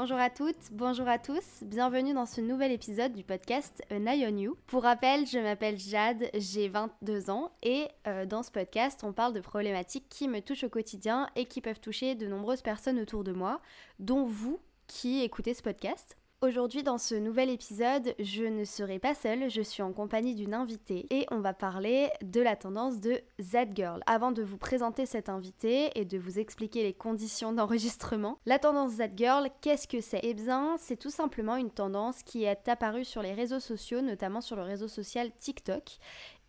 Bonjour à toutes, bonjour à tous, bienvenue dans ce nouvel épisode du podcast An on You. Pour rappel, je m'appelle Jade, j'ai 22 ans et euh, dans ce podcast, on parle de problématiques qui me touchent au quotidien et qui peuvent toucher de nombreuses personnes autour de moi, dont vous qui écoutez ce podcast. Aujourd'hui, dans ce nouvel épisode, je ne serai pas seule, je suis en compagnie d'une invitée et on va parler de la tendance de Z-Girl. Avant de vous présenter cette invitée et de vous expliquer les conditions d'enregistrement, la tendance Z-Girl, qu'est-ce que c'est? Eh bien, c'est tout simplement une tendance qui est apparue sur les réseaux sociaux, notamment sur le réseau social TikTok,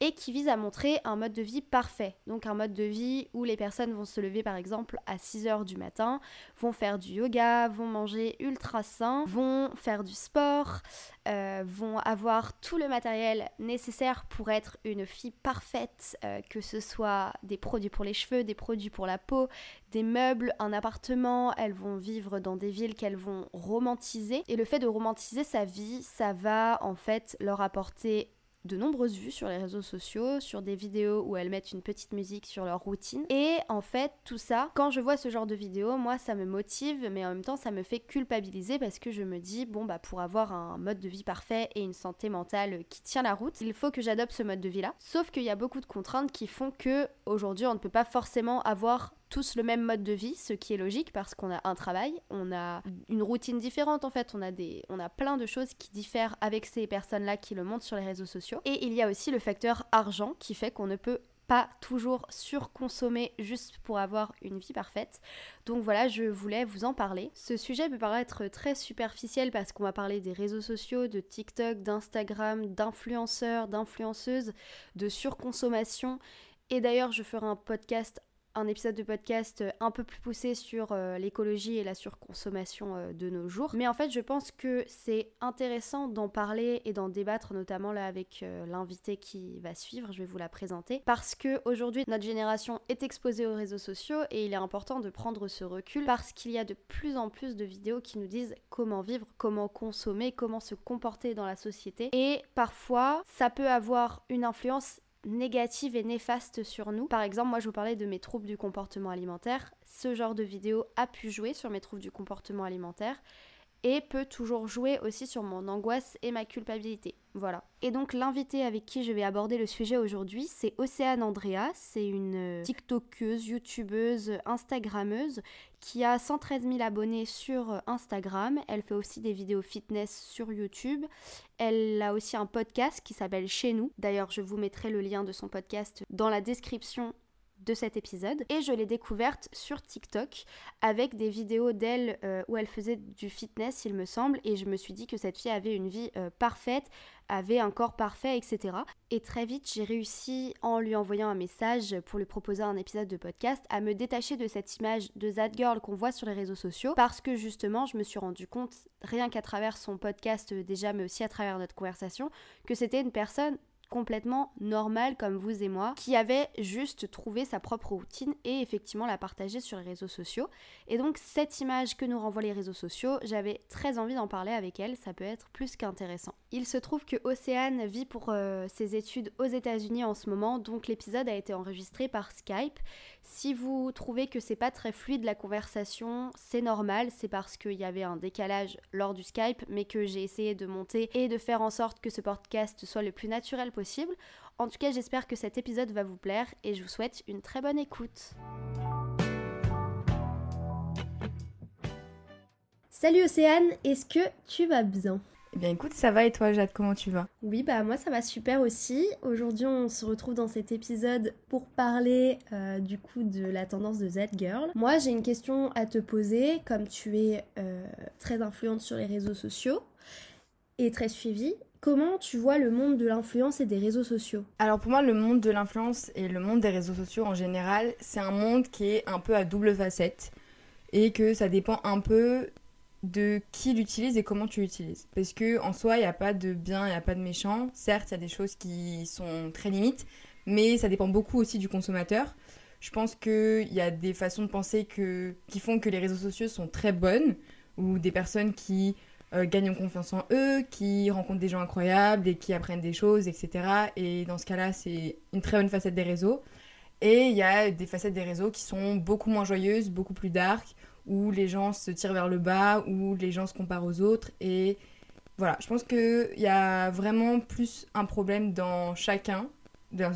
et qui vise à montrer un mode de vie parfait. Donc un mode de vie où les personnes vont se lever par exemple à 6h du matin, vont faire du yoga, vont manger ultra sain, vont faire du sport, euh, vont avoir tout le matériel nécessaire pour être une fille parfaite, euh, que ce soit des produits pour les cheveux, des produits pour la peau, des meubles, un appartement, elles vont vivre dans des villes qu'elles vont romantiser. Et le fait de romantiser sa vie, ça va en fait leur apporter de nombreuses vues sur les réseaux sociaux, sur des vidéos où elles mettent une petite musique sur leur routine. Et en fait, tout ça, quand je vois ce genre de vidéos, moi, ça me motive, mais en même temps, ça me fait culpabiliser parce que je me dis, bon, bah, pour avoir un mode de vie parfait et une santé mentale qui tient la route, il faut que j'adopte ce mode de vie-là. Sauf qu'il y a beaucoup de contraintes qui font que aujourd'hui, on ne peut pas forcément avoir tous le même mode de vie, ce qui est logique parce qu'on a un travail, on a une routine différente en fait, on a, des, on a plein de choses qui diffèrent avec ces personnes-là qui le montrent sur les réseaux sociaux. Et il y a aussi le facteur argent qui fait qu'on ne peut pas toujours surconsommer juste pour avoir une vie parfaite. Donc voilà, je voulais vous en parler. Ce sujet peut paraître très superficiel parce qu'on va parler des réseaux sociaux, de TikTok, d'Instagram, d'influenceurs, d'influenceuses, de surconsommation. Et d'ailleurs, je ferai un podcast un épisode de podcast euh, un peu plus poussé sur euh, l'écologie et la surconsommation euh, de nos jours. Mais en fait, je pense que c'est intéressant d'en parler et d'en débattre, notamment là avec l'invité qui va suivre. Je vais vous la présenter parce que aujourd'hui, notre génération est exposée aux réseaux sociaux et il est important de prendre ce recul parce qu'il y a de plus en plus de vidéos qui nous disent comment vivre, comment consommer, comment se comporter dans la société. Et parfois, ça peut avoir une influence négative et néfaste sur nous. Par exemple, moi je vous parlais de mes troubles du comportement alimentaire. Ce genre de vidéo a pu jouer sur mes troubles du comportement alimentaire et peut toujours jouer aussi sur mon angoisse et ma culpabilité. Voilà. Et donc l'invité avec qui je vais aborder le sujet aujourd'hui, c'est Océane Andrea. C'est une euh, TikTokeuse, YouTubeuse, Instagrammeuse qui a 113 000 abonnés sur euh, Instagram. Elle fait aussi des vidéos fitness sur YouTube. Elle a aussi un podcast qui s'appelle Chez nous. D'ailleurs, je vous mettrai le lien de son podcast dans la description de cet épisode et je l'ai découverte sur TikTok avec des vidéos d'elle euh, où elle faisait du fitness il me semble et je me suis dit que cette fille avait une vie euh, parfaite, avait un corps parfait etc. Et très vite j'ai réussi en lui envoyant un message pour lui proposer un épisode de podcast à me détacher de cette image de that girl qu'on voit sur les réseaux sociaux parce que justement je me suis rendu compte rien qu'à travers son podcast déjà mais aussi à travers notre conversation que c'était une personne complètement normal comme vous et moi, qui avait juste trouvé sa propre routine et effectivement la partager sur les réseaux sociaux. Et donc cette image que nous renvoient les réseaux sociaux, j'avais très envie d'en parler avec elle, ça peut être plus qu'intéressant. Il se trouve que Océane vit pour euh, ses études aux États-Unis en ce moment, donc l'épisode a été enregistré par Skype. Si vous trouvez que c'est pas très fluide la conversation, c'est normal, c'est parce qu'il y avait un décalage lors du Skype, mais que j'ai essayé de monter et de faire en sorte que ce podcast soit le plus naturel possible. En tout cas, j'espère que cet épisode va vous plaire et je vous souhaite une très bonne écoute. Salut Océane, est-ce que tu vas bien? Eh bien écoute, ça va et toi Jade, comment tu vas? Oui, bah moi ça va super aussi. Aujourd'hui on se retrouve dans cet épisode pour parler euh, du coup de la tendance de Z-Girl. Moi j'ai une question à te poser, comme tu es euh, très influente sur les réseaux sociaux et très suivie, Comment tu vois le monde de l'influence et des réseaux sociaux? Alors pour moi, le monde de l'influence et le monde des réseaux sociaux en général, c'est un monde qui est un peu à double facette et que ça dépend un peu de qui l'utilise et comment tu l'utilises. Parce que en soi, il n'y a pas de bien, il n'y a pas de méchant. Certes, il y a des choses qui sont très limites, mais ça dépend beaucoup aussi du consommateur. Je pense qu'il y a des façons de penser qui font que les réseaux sociaux sont très bonnes, ou des personnes qui euh, gagnent en confiance en eux, qui rencontrent des gens incroyables et qui apprennent des choses, etc. Et dans ce cas-là, c'est une très bonne facette des réseaux. Et il y a des facettes des réseaux qui sont beaucoup moins joyeuses, beaucoup plus dark, où les gens se tirent vers le bas, où les gens se comparent aux autres. Et voilà, je pense qu'il y a vraiment plus un problème dans chacun, dans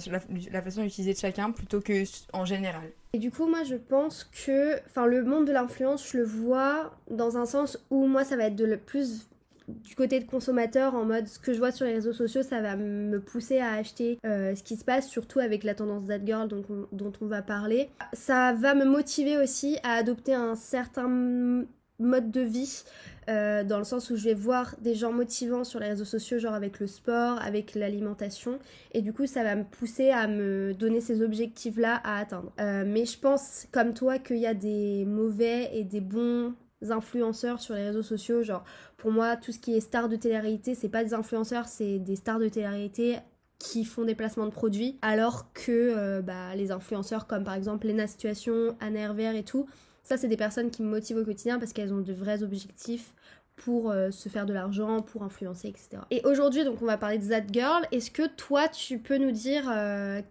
la, façon d'utiliser de chacun, plutôt que en général. Et du coup, moi, je pense que, enfin, le monde de l'influence, je le vois dans un sens où moi, ça va être de le plus du côté de consommateur en mode ce que je vois sur les réseaux sociaux ça va me pousser à acheter euh, ce qui se passe surtout avec la tendance that girl dont on, va parler ça va me motiver aussi à adopter un certain mode de vie euh, dans le sens où je vais voir des gens motivants sur les réseaux sociaux, genre avec le sport, avec l'alimentation, et du coup ça va me pousser à me donner ces objectifs-là à atteindre. Euh, mais je pense, comme toi, qu'il y a des mauvais et des bons influenceurs sur les réseaux sociaux. Genre, pour moi, tout ce qui est star de télé-réalité, c'est pas des influenceurs, c'est des stars de télé-réalité qui font des placements de produits, alors que euh, bah, les influenceurs comme par exemple Lena Situation, Anna Hervère et tout, ça, c'est des personnes qui me motivent au quotidien parce qu'elles ont de vrais objectifs pour euh, se faire de l'argent, pour influencer, etc. Et aujourd'hui, donc, on va parler de That Girl. Est-ce que toi, tu peux nous dire euh,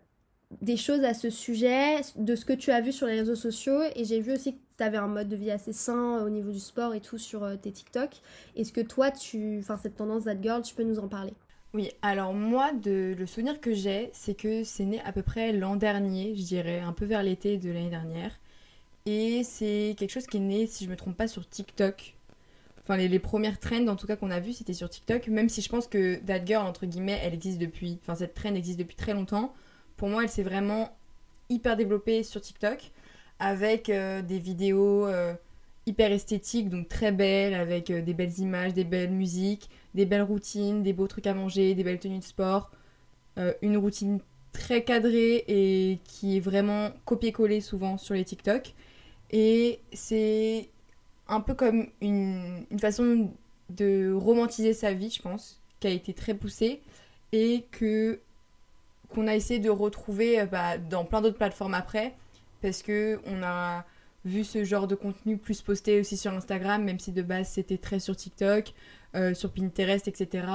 des choses à ce sujet, de ce que tu as vu sur les réseaux sociaux? Et j'ai vu aussi que tu avais un mode de vie assez sain au niveau du sport et tout sur euh, tes TikTok. Est-ce que toi, tu, enfin, cette tendance That Girl, tu peux nous en parler? Oui, alors moi, de, le souvenir que j'ai, c'est que c'est né à peu près l'an dernier, je dirais, un peu vers l'été de l'année dernière. Et c'est quelque chose qui est né, si je me trompe pas, sur TikTok. Enfin, les, premières trends, en tout cas, qu'on a vues, c'était sur TikTok. Même si je pense que That Girl, entre guillemets, elle existe depuis. Enfin, cette trend existe depuis très longtemps. Pour moi, elle s'est vraiment hyper développée sur TikTok. Avec euh, des vidéos euh, hyper esthétiques, donc très belles, avec euh, des belles images, des belles musiques, des belles routines, des beaux trucs à manger, des belles tenues de sport. une routine très cadrée et qui est vraiment copié-collé souvent sur les TikTok. Et c'est un peu comme une, façon de romantiser sa vie, je pense, qui a été très poussée et que qu'on a essayé de retrouver bah, dans plein d'autres plateformes après, parce que on a vu ce genre de contenu plus posté aussi sur Instagram, même si de base c'était très sur TikTok, euh, sur Pinterest, etc.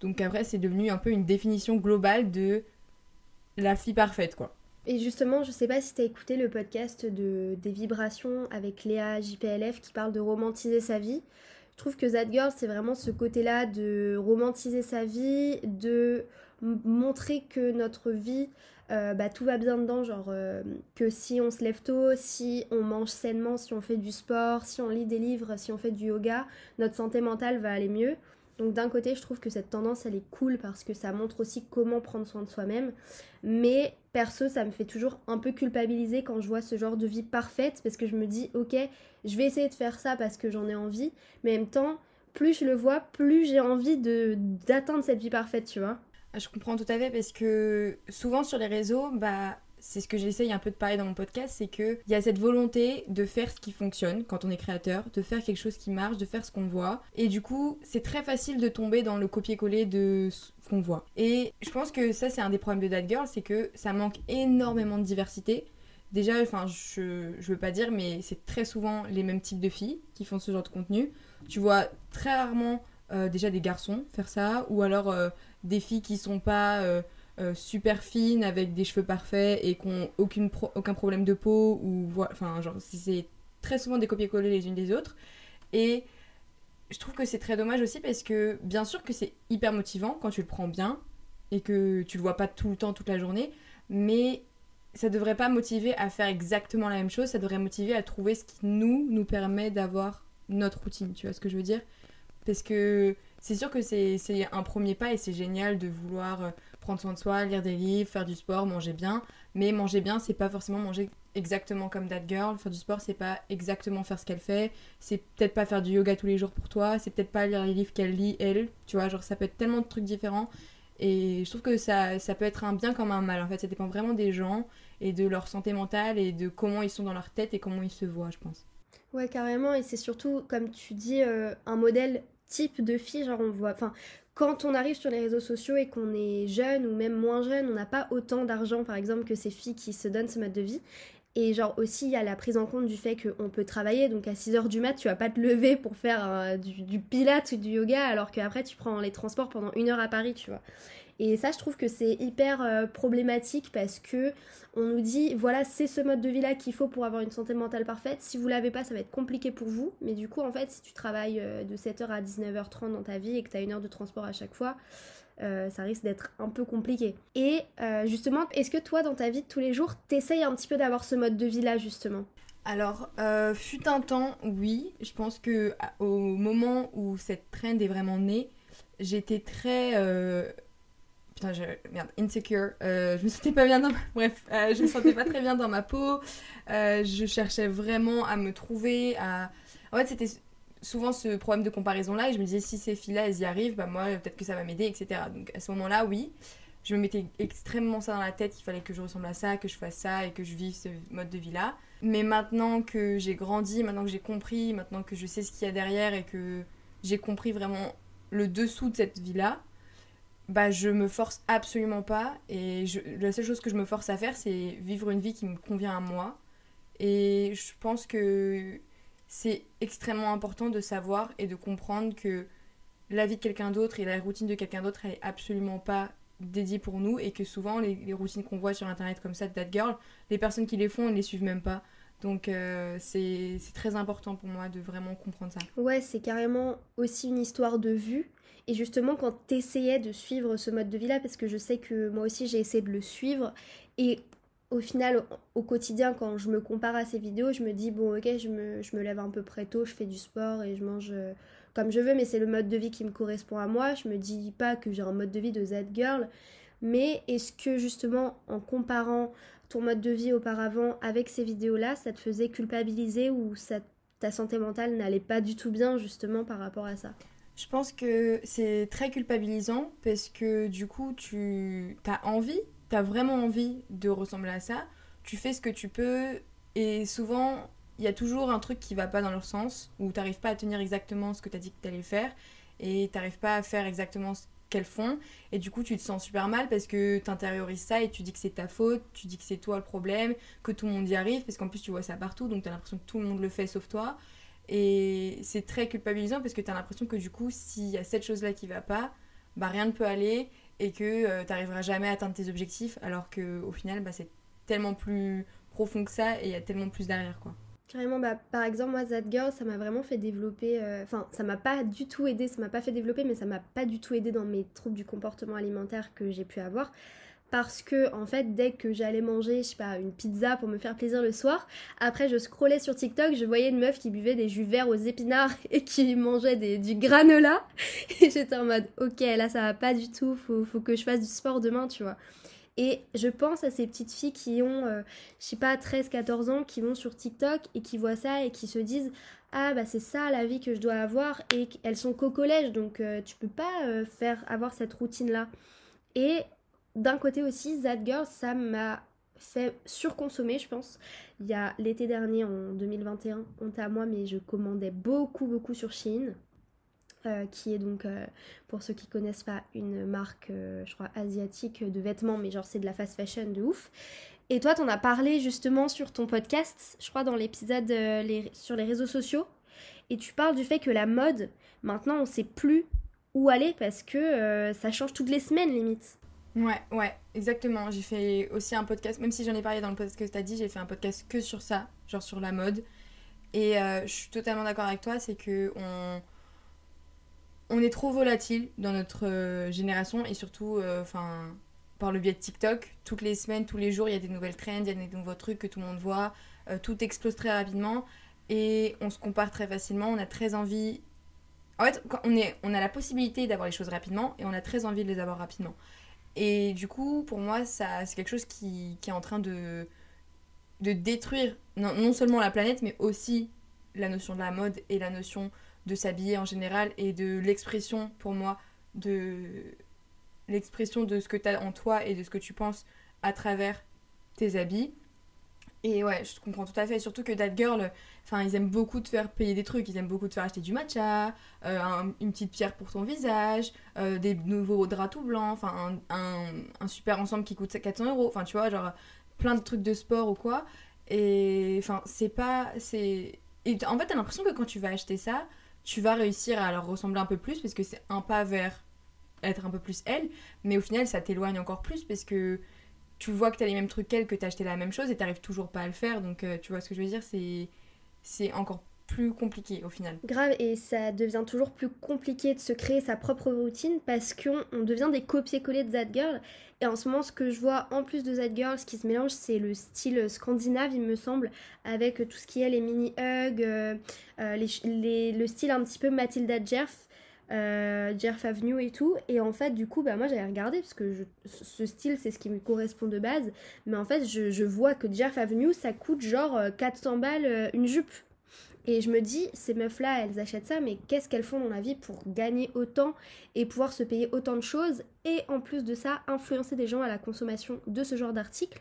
Donc après c'est devenu un peu une définition globale de la fille parfaite, quoi. Et justement, je sais pas si tu as écouté le podcast de, des vibrations avec Léa JPLF qui parle de romantiser sa vie. Je trouve que That Girl, c'est vraiment ce côté-là de romantiser sa vie, de montrer que notre vie, euh, bah, tout va bien dedans, genre euh, que si on se lève tôt, si on mange sainement, si on fait du sport, si on lit des livres, si on fait du yoga, notre santé mentale va aller mieux. Donc d'un côté, je trouve que cette tendance, elle est cool parce que ça montre aussi comment prendre soin de soi-même. Mais perso, ça me fait toujours un peu culpabiliser quand je vois ce genre de vie parfaite parce que je me dis, ok, je vais essayer de faire ça parce que j'en ai envie. Mais en même temps, plus je le vois, plus j'ai envie de d'atteindre cette vie parfaite, tu vois. Je comprends tout à fait parce que souvent sur les réseaux, bah c'est ce que j'essaye un peu de parler dans mon podcast, c'est qu'il y a cette volonté de faire ce qui fonctionne quand on est créateur, de faire quelque chose qui marche, de faire ce qu'on voit. Et du coup, c'est très facile de tomber dans le copier-coller de ce qu'on voit. Et je pense que ça, c'est un des problèmes de That Girl, c'est que ça manque énormément de diversité. Déjà, enfin, je, je veux pas dire, mais c'est très souvent les mêmes types de filles qui font ce genre de contenu. Tu vois très rarement euh, déjà des garçons faire ça, ou alors euh, des filles qui sont pas. Euh, euh, super fines avec des cheveux parfaits et qui n'ont aucun problème de peau ou enfin genre c'est très souvent des copier-coller les unes des autres et je trouve que c'est très dommage aussi parce que bien sûr que c'est hyper motivant quand tu le prends bien et que tu le vois pas tout le temps toute la journée mais ça devrait pas motiver à faire exactement la même chose ça devrait motiver à trouver ce qui nous nous permet d'avoir notre routine tu vois ce que je veux dire? Parce que c'est sûr que c'est un premier pas et c'est génial de vouloir euh, prendre soin de soi, lire des livres, faire du sport, manger bien. Mais manger bien, c'est pas forcément manger exactement comme that girl. Faire du sport, c'est pas exactement faire ce qu'elle fait. C'est peut-être pas faire du yoga tous les jours pour toi. C'est peut-être pas lire les livres qu'elle lit, elle. Tu vois, genre ça peut être tellement de trucs différents. Et je trouve que ça, ça peut être un bien comme un mal. En fait, ça dépend vraiment des gens et de leur santé mentale et de comment ils sont dans leur tête et comment ils se voient, je pense. Ouais, carrément. Et c'est surtout, comme tu dis, euh, un modèle type de fille. Genre, on voit. Enfin, quand on arrive sur les réseaux sociaux et qu'on est jeune ou même moins jeune, on n'a pas autant d'argent par exemple que ces filles qui se donnent ce mode de vie. Et genre aussi, il y a la prise en compte du fait qu'on peut travailler. Donc à 6h du mat, tu vas pas te lever pour faire euh, du, du ou du yoga alors qu'après tu prends les transports pendant une heure à Paris, tu vois. Et ça, je trouve que c'est hyper euh, problématique parce que on nous dit voilà, c'est ce mode de vie là qu'il faut pour avoir une santé mentale parfaite. Si vous l'avez pas, ça va être compliqué pour vous. Mais du coup, en fait, si tu travailles euh, de 7h à 19h30 dans ta vie et que tu as une heure de transport à chaque fois, euh, ça risque d'être un peu compliqué. Et justement, est-ce que toi, dans ta vie de tous les jours, t'essayes un petit peu d'avoir ce mode de vie là, justement? Alors, fut un temps, oui. Je pense que au moment où cette trend est vraiment née, j'étais très putain, je, merde, insecure. Euh, je me sentais pas bien dans Bref, euh, je me sentais pas très bien dans ma peau. Euh, je cherchais vraiment à me trouver. À... En fait, c'était souvent ce problème de comparaison-là. Et je me disais, si ces filles-là, elles y arrivent, bah moi, peut-être que ça va m'aider, etc. Donc à ce moment-là, oui. Je me mettais extrêmement ça dans la tête, qu'il fallait que je ressemble à ça, que je fasse ça et que je vive ce mode de vie-là. Mais maintenant que j'ai grandi, maintenant que j'ai compris, maintenant que je sais ce qu'il y a derrière et que j'ai compris vraiment le dessous de cette vie-là, bah je me force absolument pas et la seule chose que je me force à faire c'est vivre une vie qui me convient à moi et je pense que c'est extrêmement important de savoir et de comprendre que la vie de quelqu'un d'autre et la routine de quelqu'un d'autre elle est absolument pas dédiée pour nous et que souvent les, routines qu'on voit sur internet comme ça de That Girl les personnes qui les font elles les suivent même pas donc euh, c'est très important pour moi de vraiment comprendre ça. Ouais, c'est carrément aussi une histoire de vue. Et justement, quand tu essayais de suivre ce mode de vie-là, parce que je sais que moi aussi j'ai essayé de le suivre, et au final, au quotidien, quand je me compare à ces vidéos, je me dis, bon, ok, je me, je me lève un peu près tôt, je fais du sport et je mange euh, comme je veux, mais c'est le mode de vie qui me correspond à moi. Je me dis pas que j'ai un mode de vie de Z-Girl, mais est-ce que justement, en comparant ton mode de vie auparavant avec ces vidéos-là, ça te faisait culpabiliser ou ta santé mentale n'allait pas du tout bien justement par rapport à ça? Je pense que c'est très culpabilisant parce que du coup, tu as envie, tu as vraiment envie de ressembler à ça. Tu fais ce que tu peux et souvent, il y a toujours un truc qui va pas dans leur sens où tu n'arrives pas à tenir exactement ce que tu as dit que tu allais faire et tu n'arrives pas à faire exactement ce qu'elles font et du coup tu te sens super mal parce que tu intériorises ça et tu dis que c'est ta faute, tu dis que c'est toi le problème, que tout le monde y arrive parce qu'en plus tu vois ça partout donc tu as l'impression que tout le monde le fait sauf toi et c'est très culpabilisant parce que tu as l'impression que du coup, s'il y a cette chose-là qui va pas, bah rien ne peut aller et que euh, tu n'arriveras jamais à atteindre tes objectifs alors qu'au final, bah, c'est tellement plus profond que ça et il y a tellement plus derrière quoi. Carrément, bah, par exemple, moi, That Girl, ça m'a vraiment fait développer. Euh, enfin, ça m'a pas du tout aidé, ça m'a pas fait développer, mais ça m'a pas du tout aidé dans mes troubles du comportement alimentaire que j'ai pu avoir parce que en fait dès que j'allais manger je sais pas une pizza pour me faire plaisir le soir après je scrollais sur TikTok je voyais une meuf qui buvait des jus verts aux épinards et qui mangeait des, du granola et j'étais en mode ok là ça va pas du tout faut, faut que je fasse du sport demain tu vois et je pense à ces petites filles qui ont, euh, je sais pas, 13-14 ans, qui vont sur TikTok et qui voient ça et qui se disent Ah, bah c'est ça la vie que je dois avoir. Et elles sont qu'au collège, donc euh, tu peux pas euh, faire avoir cette routine-là. Et d'un côté aussi, That Girl, ça m'a fait surconsommer, je pense. Il y a l'été dernier, en 2021, honte à moi, mais je commandais beaucoup, beaucoup sur Shein. Euh, qui est donc, euh, pour ceux qui connaissent pas, une marque, euh, je crois, asiatique de vêtements, mais genre c'est de la fast fashion de ouf. Et toi, t'en as parlé justement sur ton podcast, je crois dans l'épisode sur les réseaux sociaux, et tu parles du fait que la mode, maintenant, on sait plus où aller parce que ça change toutes les semaines limite. Ouais, ouais, exactement. J'ai fait aussi un podcast, même si j'en ai parlé dans le podcast que tu as dit, j'ai fait un podcast que sur ça, genre sur la mode. Et euh, je suis totalement d'accord avec toi, c'est que on, on est trop volatile dans notre euh, génération et surtout, euh, par le biais de TikTok, toutes les semaines, tous les jours, il y a des nouvelles trends, il y a des nouveaux trucs que tout le monde voit, tout explose très rapidement et on se compare très facilement. On a très envie. En fait, on, est, on a la possibilité d'avoir les choses rapidement et on a très envie de les avoir rapidement. Et du coup, pour moi, ça, c'est quelque chose qui, est en train de, détruire non, non, seulement la planète, mais aussi la notion de la mode et la notion de s'habiller en général et de l'expression, pour moi, de l'expression de ce que tu as en toi et de ce que tu penses à travers tes habits. Et ouais, je comprends tout à fait. Surtout que That Girl, enfin, ils aiment beaucoup te faire payer des trucs. Ils aiment beaucoup te faire acheter du matcha, euh, une petite pierre pour ton visage, euh, des nouveaux draps tout blancs, enfin, un, un, super ensemble qui coûte 400 euros. Enfin, tu vois, genre plein de trucs de sport ou quoi. Et enfin, c'est pas. c'est en fait, t'as l'impression que quand tu vas acheter ça, tu vas réussir à leur ressembler un peu plus parce que c'est un pas vers être un peu plus elle, mais au final ça t'éloigne encore plus parce que tu vois que t'as les mêmes trucs qu'elle, que t'as acheté la même chose et t'arrives toujours pas à le faire, donc euh, tu vois ce que je veux dire, c'est c'est encore plus compliqué au final. Grave, et ça devient toujours plus compliqué de se créer sa propre routine parce qu'on on devient des copier-coller de That Girl. Et en ce moment, ce que je vois en plus de That Girl, ce qui se mélange, c'est le style scandinave, il me semble, avec tout ce qui est les mini-hugs, euh, euh, le style un petit peu Matilda Jerf. Euh, Avenue et tout. Et en fait, du coup, bah, moi j'avais regardé parce que ce style c'est ce qui me correspond de base. Mais en fait, je, vois que Jerf Avenue ça coûte genre 400 balles une jupe. Et je me dis, ces meufs-là, elles achètent ça, mais qu'est-ce qu'elles font dans la vie pour gagner autant et pouvoir se payer autant de choses et en plus de ça, influencer des gens à la consommation de ce genre d'articles?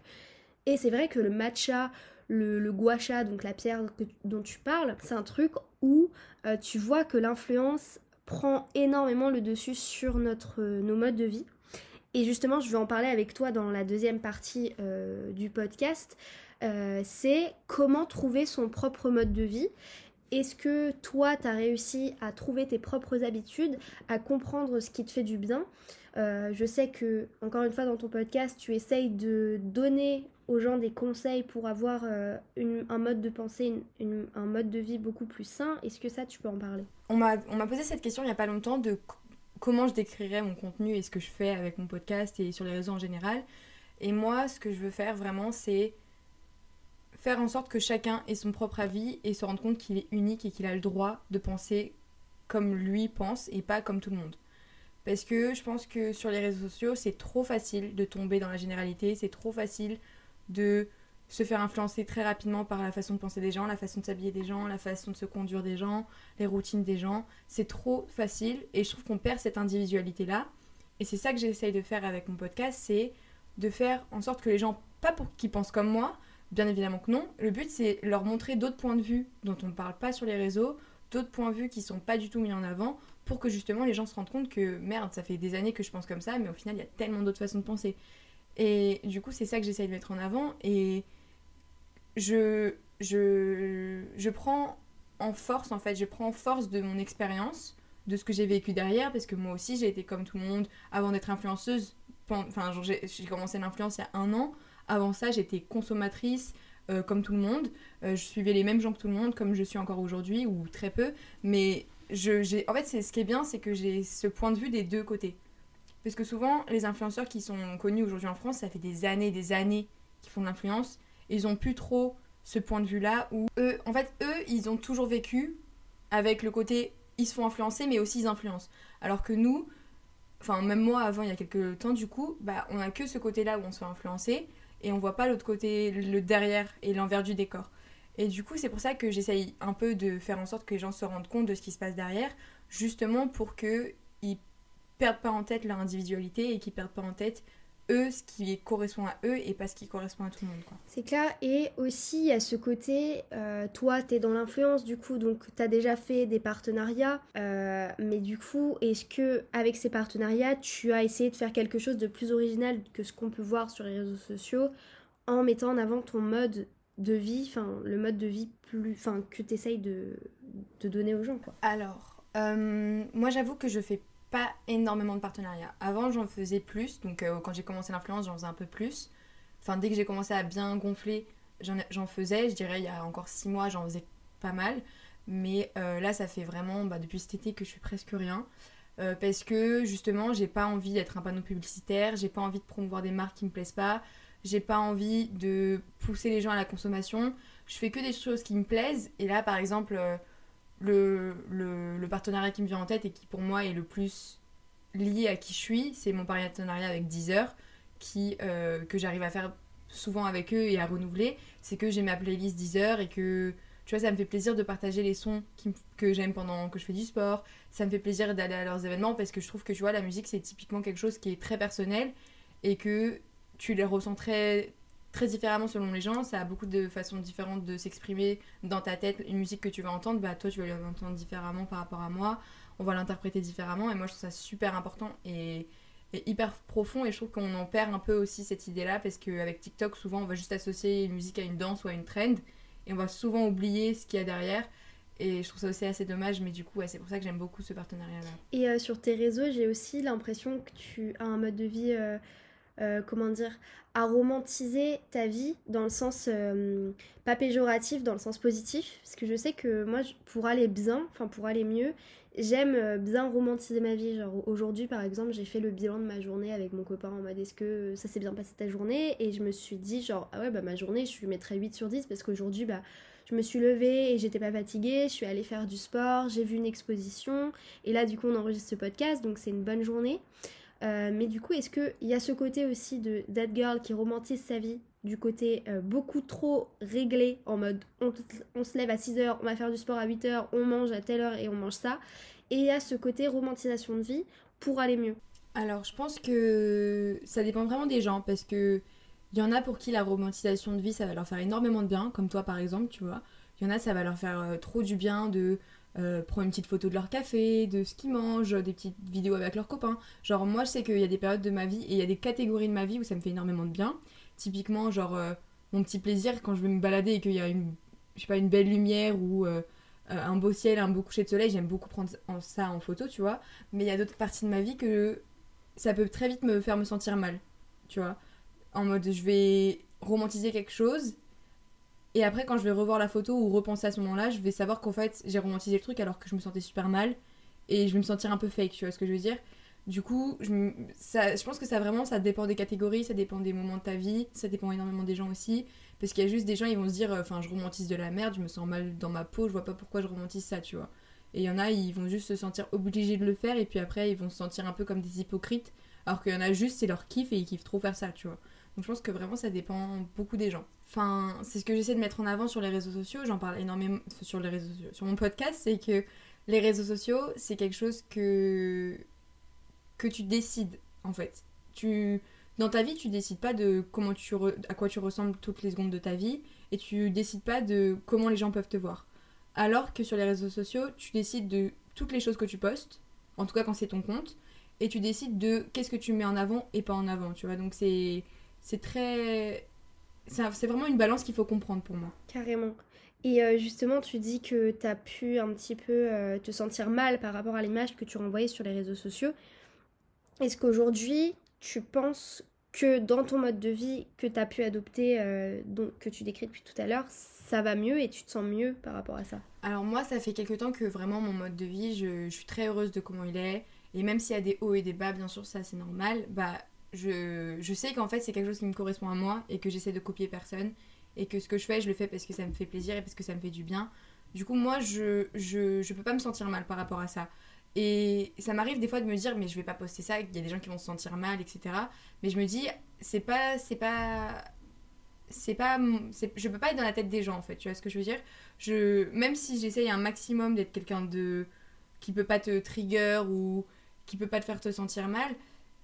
Et c'est vrai que le matcha, le, le guacha, donc la pierre dont tu parles, c'est un truc où euh, tu vois que l'influence prend énormément le dessus sur notre, nos modes de vie. Et justement, je vais en parler avec toi dans la deuxième partie euh, du podcast. Euh, c'est comment trouver son propre mode de vie. Est-ce que toi, tu as réussi à trouver tes propres habitudes, à comprendre ce qui te fait du bien? Euh, Je sais que, encore une fois, dans ton podcast, tu essayes de donner aux gens des conseils pour avoir euh, un mode de pensée, un mode de vie beaucoup plus sain. Est-ce que ça, tu peux en parler? On m'a posé cette question il n'y a pas longtemps de comment je décrirais mon contenu et ce que je fais avec mon podcast et sur les réseaux en général. Et moi, ce que je veux faire vraiment, c'est faire en sorte que chacun ait son propre avis et se rendre compte qu'il est unique et qu'il a le droit de penser comme lui pense et pas comme tout le monde. Parce que je pense que sur les réseaux sociaux, c'est trop facile de tomber dans la généralité, c'est trop facile de se faire influencer très rapidement par la façon de penser des gens, la façon de s'habiller des gens, la façon de se conduire des gens, les routines des gens. C'est trop facile et je trouve qu'on perd cette individualité-là. Et c'est ça que j'essaye de faire avec mon podcast, c'est de faire en sorte que les gens, pas pour qu'ils pensent comme moi, Bien évidemment que non. Le but, c'est leur montrer d'autres points de vue dont on ne parle pas sur les réseaux, d'autres points de vue qui sont pas du tout mis en avant, pour que justement les gens se rendent compte que merde, ça fait des années que je pense comme ça, mais au final, il y a tellement d'autres façons de penser. Et du coup, c'est ça que j'essaye de mettre en avant. Et je, je, je prends en force, en fait, je prends en force de mon expérience, de ce que j'ai vécu derrière, parce que moi aussi, j'ai été comme tout le monde avant d'être influenceuse. Enfin, j'ai commencé l'influence il y a un an. Avant ça, j'étais consommatrice euh, comme tout le monde. Euh, je suivais les mêmes gens que tout le monde, comme je suis encore aujourd'hui, ou très peu. Mais je, en fait, ce qui est bien, c'est que j'ai ce point de vue des deux côtés. Parce que souvent, les influenceurs qui sont connus aujourd'hui en France, ça fait des années, des années qu'ils font de l'influence. ils ont plus trop ce point de vue-là où eux, en fait, eux, ils ont toujours vécu avec le côté ils se font influencer, mais aussi ils influencent. Alors que nous, enfin même moi avant il y a quelques temps du coup, bah on a que ce côté-là où on se fait influencer et on voit pas l'autre côté, le derrière et l'envers du décor. Et du coup, c'est pour ça que j'essaye un peu de faire en sorte que les gens se rendent compte de ce qui se passe derrière, justement pour qu'ils perdent pas en tête leur individualité et qu'ils perdent pas en tête eux ce qui correspond à eux et pas ce qui correspond à tout le monde. C'est clair. Et aussi, il y a ce côté, euh, toi, tu es dans l'influence, du coup, donc tu as déjà fait des partenariats. Euh, mais du coup, est-ce que avec ces partenariats, tu as essayé de faire quelque chose de plus original que ce qu'on peut voir sur les réseaux sociaux en mettant en avant ton mode de vie, enfin, le mode de vie plus, enfin, que tu essayes de, de, donner aux gens, quoi? Alors, euh, moi, j'avoue que je fais pas énormément de partenariats. Avant, j'en faisais plus, donc euh, quand j'ai commencé l'influence, j'en faisais un peu plus. Enfin, dès que j'ai commencé à bien gonfler, j'en faisais. Je dirais, il y a encore six mois, j'en faisais pas mal. Mais euh, là, ça fait vraiment, bah, depuis cet été, que je fais presque rien. Euh, parce que justement, j'ai pas envie d'être un panneau publicitaire, j'ai pas envie de promouvoir des marques qui me plaisent pas, j'ai pas envie de pousser les gens à la consommation. Je fais que des choses qui me plaisent. Et là, par exemple le, le, partenariat qui me vient en tête et qui pour moi est le plus lié à qui je suis, c'est mon partenariat avec Deezer, qui, euh, que j'arrive à faire souvent avec eux et à renouveler. C'est que j'ai ma playlist Deezer et que tu vois, ça me fait plaisir de partager les sons que j'aime pendant que je fais du sport. Ça me fait plaisir d'aller à leurs événements parce que je trouve que tu vois, la musique c'est typiquement quelque chose qui est très personnel et que tu les ressens très, très différemment selon les gens. Ça a beaucoup de façons différentes de s'exprimer dans ta tête. Une musique que tu vas entendre, bah toi tu vas l'entendre différemment par rapport à moi. On va l'interpréter différemment. Et moi je trouve ça super important et, hyper profond. Et je trouve qu'on en perd un peu aussi cette idée-là parce qu'avec TikTok, souvent on va juste associer une musique à une danse ou à une trend. Et on va souvent oublier ce qu'il y a derrière. Et je trouve ça aussi assez dommage, mais du coup, c'est pour ça que j'aime beaucoup ce partenariat-là. Et euh, sur tes réseaux, j'ai aussi l'impression que tu as un mode de vie, euh, euh, comment dire, à romantiser ta vie dans le sens pas péjoratif, dans le sens positif. Parce que je sais que moi, pour aller bien, enfin pour aller mieux, j'aime bien romantiser ma vie. Genre aujourd'hui, par exemple, j'ai fait le bilan de ma journée avec mon copain en mode est-ce que ça s'est bien passé ta journée? Et je me suis dit, genre, ah ouais, bah ma journée, je lui mettrais 8 sur 10 parce qu'aujourd'hui, bah je me suis levée et j'étais pas fatiguée, je suis allée faire du sport, j'ai vu une exposition, et là du coup on enregistre ce podcast, donc c'est une bonne journée. Euh, mais du coup, est-ce qu'il y a ce côté aussi de That Girl qui romantise sa vie, du côté euh, beaucoup trop réglé, en mode on, se lève à 6h, on va faire du sport à 8h, on mange à telle heure et on mange ça, et il y a ce côté romantisation de vie pour aller mieux Alors je pense que ça dépend vraiment des gens, parce que il y en a pour qui la romantisation de vie, ça va leur faire énormément de bien, comme toi par exemple, tu vois. Il y en a, ça va leur faire euh, trop du bien de euh, prendre une petite photo de leur café, de ce qu'ils mangent, des petites vidéos avec leurs copains. Genre, moi, je sais qu'il y a des périodes de ma vie et il y a des catégories de ma vie où ça me fait énormément de bien. Typiquement, genre, euh, mon petit plaisir quand je vais me balader et qu'il y a une, je sais pas, une belle lumière ou un beau ciel, un beau coucher de soleil, j'aime beaucoup prendre ça en photo, tu vois. Mais il y a d'autres parties de ma vie que ça peut très vite me faire me sentir mal, tu vois en mode je vais romantiser quelque chose et après quand je vais revoir la photo ou repenser à ce moment-là, je vais savoir qu'en fait j'ai romantisé le truc alors que je me sentais super mal et je vais me sentir un peu fake, tu vois ce que je veux dire? Du coup, je, ça, je pense que ça vraiment ça dépend des catégories, ça dépend des moments de ta vie, ça dépend énormément des gens aussi parce qu'il y a juste des gens ils vont se dire enfin je romantise de la merde, je me sens mal dans ma peau, je vois pas pourquoi je romantise ça, tu vois. Et il y en a, ils vont juste se sentir obligés de le faire et puis après ils vont se sentir un peu comme des hypocrites alors qu'il y en a juste c'est leur kiff et ils kiffent trop faire ça, tu vois. Donc je pense que vraiment ça dépend beaucoup des gens. Enfin, c'est ce que j'essaie de mettre en avant sur les réseaux sociaux, j'en parle énormément sur les réseaux sociaux, sur mon podcast, c'est que les réseaux sociaux, c'est quelque chose que que tu décides en fait. Tu dans ta vie, tu décides pas de comment tu à quoi tu ressembles toutes les secondes de ta vie et tu décides pas de comment les gens peuvent te voir. Alors que sur les réseaux sociaux, tu décides de toutes les choses que tu postes, en tout cas quand c'est ton compte, et tu décides de qu'est-ce que tu mets en avant et pas en avant, tu vois. Donc c'est c'est très. C'est vraiment une balance qu'il faut comprendre pour moi. Carrément. Et euh, justement, tu dis que tu as pu un petit peu euh, te sentir mal par rapport à l'image que tu renvoyais sur les réseaux sociaux. Est-ce qu'aujourd'hui, tu penses que dans ton mode de vie que tu as pu adopter, euh, donc, que tu décris depuis tout à l'heure, ça va mieux et tu te sens mieux par rapport à ça? Alors moi, ça fait quelques temps que vraiment mon mode de vie, je, je suis très heureuse de comment il est. Et même s'il y a des hauts et des bas, bien sûr, ça c'est normal, bah je, je sais qu'en fait c'est quelque chose qui me correspond à moi et que j'essaie de copier personne et que ce que je fais je le fais parce que ça me fait plaisir et parce que ça me fait du bien. Du coup moi je, je, je peux pas me sentir mal par rapport à ça. Et ça m'arrive des fois de me dire mais je vais pas poster ça il y a des gens qui vont se sentir mal etc mais je me dis c'est pas c'est pas c'est pas je peux pas être dans la tête des gens en fait tu vois ce que je veux dire? Je même si j'essaye un maximum d'être quelqu'un de qui peut pas te trigger ou qui peut pas te faire te sentir mal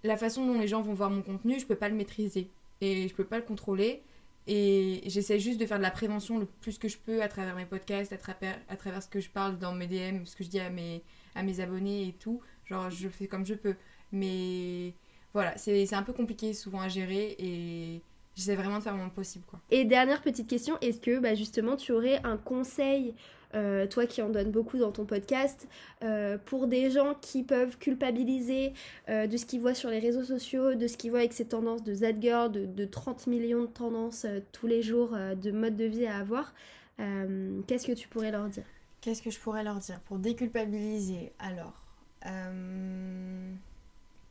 la façon dont les gens vont voir mon contenu, je peux pas le maîtriser et je peux pas le contrôler. Et j'essaie juste de faire de la prévention le plus que je peux à travers mes podcasts, à travers, à travers ce que je parle dans mes DM, ce que je dis à mes, à mes abonnés et tout. Genre, je fais comme je peux. Mais voilà, c'est un peu compliqué souvent à gérer et j'essaie vraiment de faire mon possible. Quoi. Et dernière petite question, est-ce que bah, justement tu aurais un conseil euh, toi qui en donnes beaucoup dans ton podcast, euh, pour des gens qui peuvent culpabiliser euh, de ce qu'ils voient sur les réseaux sociaux, de ce qu'ils voient avec ces tendances de Z-Girl, de, 30 millions de tendances tous les jours de mode de vie à avoir, qu'est-ce que tu pourrais leur dire? Qu'est-ce que je pourrais leur dire? Pour déculpabiliser, alors,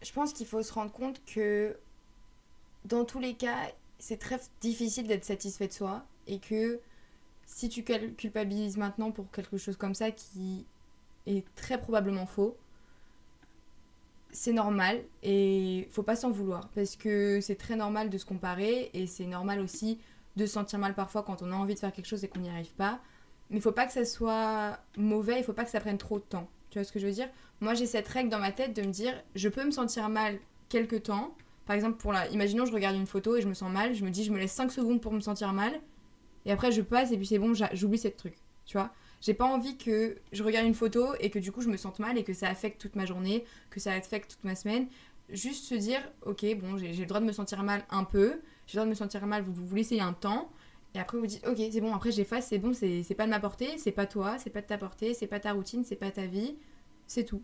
je pense qu'il faut se rendre compte que dans tous les cas, c'est très difficile d'être satisfait de soi et que si tu culpabilises maintenant pour quelque chose comme ça qui est très probablement faux, c'est normal et faut pas s'en vouloir parce que c'est très normal de se comparer et c'est normal aussi de se sentir mal parfois quand on a envie de faire quelque chose et qu'on n'y arrive pas. Mais faut pas que ça soit mauvais, il faut pas que ça prenne trop de temps. Tu vois ce que je veux dire? Moi j'ai cette règle dans ma tête de me dire je peux me sentir mal quelque temps. Par exemple, pour la... imaginons je regarde une photo et je me sens mal, je me dis je me laisse 5 secondes pour me sentir mal et après je passe et puis c'est bon, j'oublie ce truc. Tu vois J'ai pas envie que je regarde une photo et que du coup je me sente mal et que ça affecte toute ma journée, que ça affecte toute ma semaine. Juste se dire, ok, bon, j'ai le droit de me sentir mal un peu, j'ai le droit de me sentir mal, vous vous laissez un temps. Et après, vous dites, ok, c'est bon, après j'efface, c'est bon, c'est pas de ma portée, c'est pas toi, c'est pas de ta portée, c'est pas ta routine, c'est pas ta vie, c'est tout.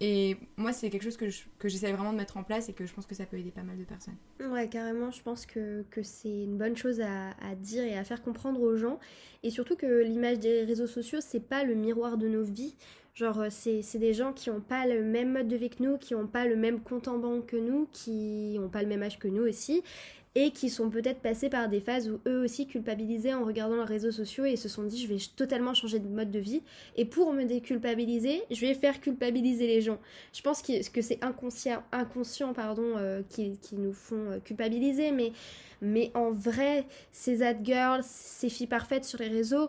Et moi, c'est quelque chose que, j'essaie vraiment de mettre en place et que je pense que ça peut aider pas mal de personnes. Ouais, carrément, je pense que, que c'est une bonne chose à, dire et à faire comprendre aux gens. Et surtout que l'image des réseaux sociaux, c'est pas le miroir de nos vies. Genre, euh, c'est des gens qui n'ont pas le même mode de vie que nous, qui n'ont pas le même compte en banque que nous, qui n'ont pas le même âge que nous aussi, et qui sont peut-être passés par des phases où eux aussi culpabilisaient en regardant leurs réseaux sociaux et se sont dit je vais totalement changer de mode de vie. Et pour me déculpabiliser je vais faire culpabiliser les gens. Je pense que c'est inconscient inconscient pardon euh, qui, qui, nous font euh, culpabiliser mais mais en vrai ces ad girls ces filles parfaites sur les réseaux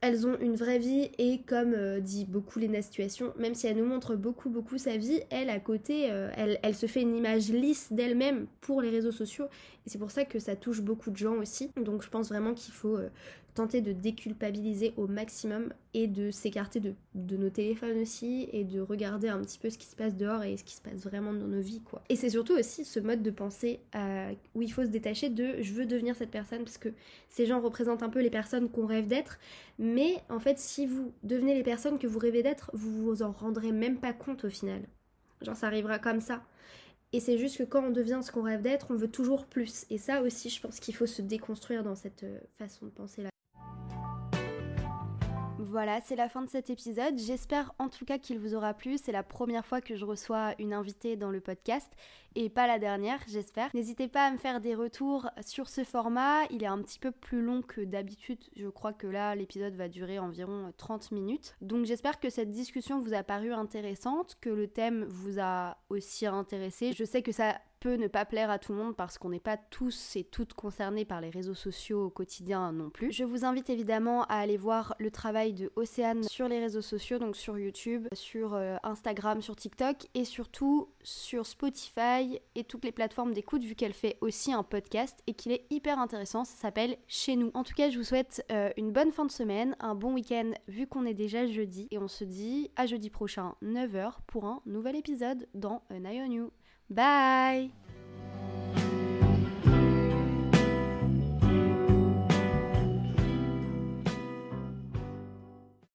elles ont une vraie vie et comme euh, dit beaucoup Lena Situation, même si elle nous montre beaucoup beaucoup sa vie, elle à côté, euh, elle, se fait une image lisse d'elle-même pour les réseaux sociaux et c'est pour ça que ça touche beaucoup de gens aussi. Donc je pense vraiment qu'il faut euh, tenter de déculpabiliser au maximum et de s'écarter de, nos téléphones aussi et de regarder un petit peu ce qui se passe dehors et ce qui se passe vraiment dans nos vies quoi. Et c'est surtout aussi ce mode de pensée euh, où il faut se détacher de je veux devenir cette personne parce que ces gens représentent un peu les personnes qu'on rêve d'être mais en fait si vous devenez les personnes que vous rêvez d'être vous vous en rendrez même pas compte au final. Genre ça arrivera comme ça. Et c'est juste que quand on devient ce qu'on rêve d'être, on veut toujours plus. Et ça aussi, je pense qu'il faut se déconstruire dans cette euh, façon de penser là. Voilà, c'est la fin de cet épisode. J'espère en tout cas qu'il vous aura plu. C'est la première fois que je reçois une invitée dans le podcast et pas la dernière, j'espère. N'hésitez pas à me faire des retours sur ce format. Il est un petit peu plus long que d'habitude. Je crois que là, l'épisode va durer environ 30 minutes. Donc j'espère que cette discussion vous a paru intéressante, que le thème vous a aussi intéressé. Je sais que ça peut ne pas plaire à tout le monde parce qu'on n'est pas tous et toutes concernés par les réseaux sociaux au quotidien non plus. Je vous invite évidemment à aller voir le travail de Océane sur les réseaux sociaux, donc sur YouTube, sur euh, Instagram, sur TikTok et surtout sur Spotify et toutes les plateformes d'écoute vu qu'elle fait aussi un podcast et qu'il est hyper intéressant, ça s'appelle Chez nous. En tout cas, je vous souhaite euh, une bonne fin de semaine, un bon week-end vu qu'on est déjà jeudi et on se dit à jeudi prochain 9h pour un nouvel épisode dans An Eye You. Bye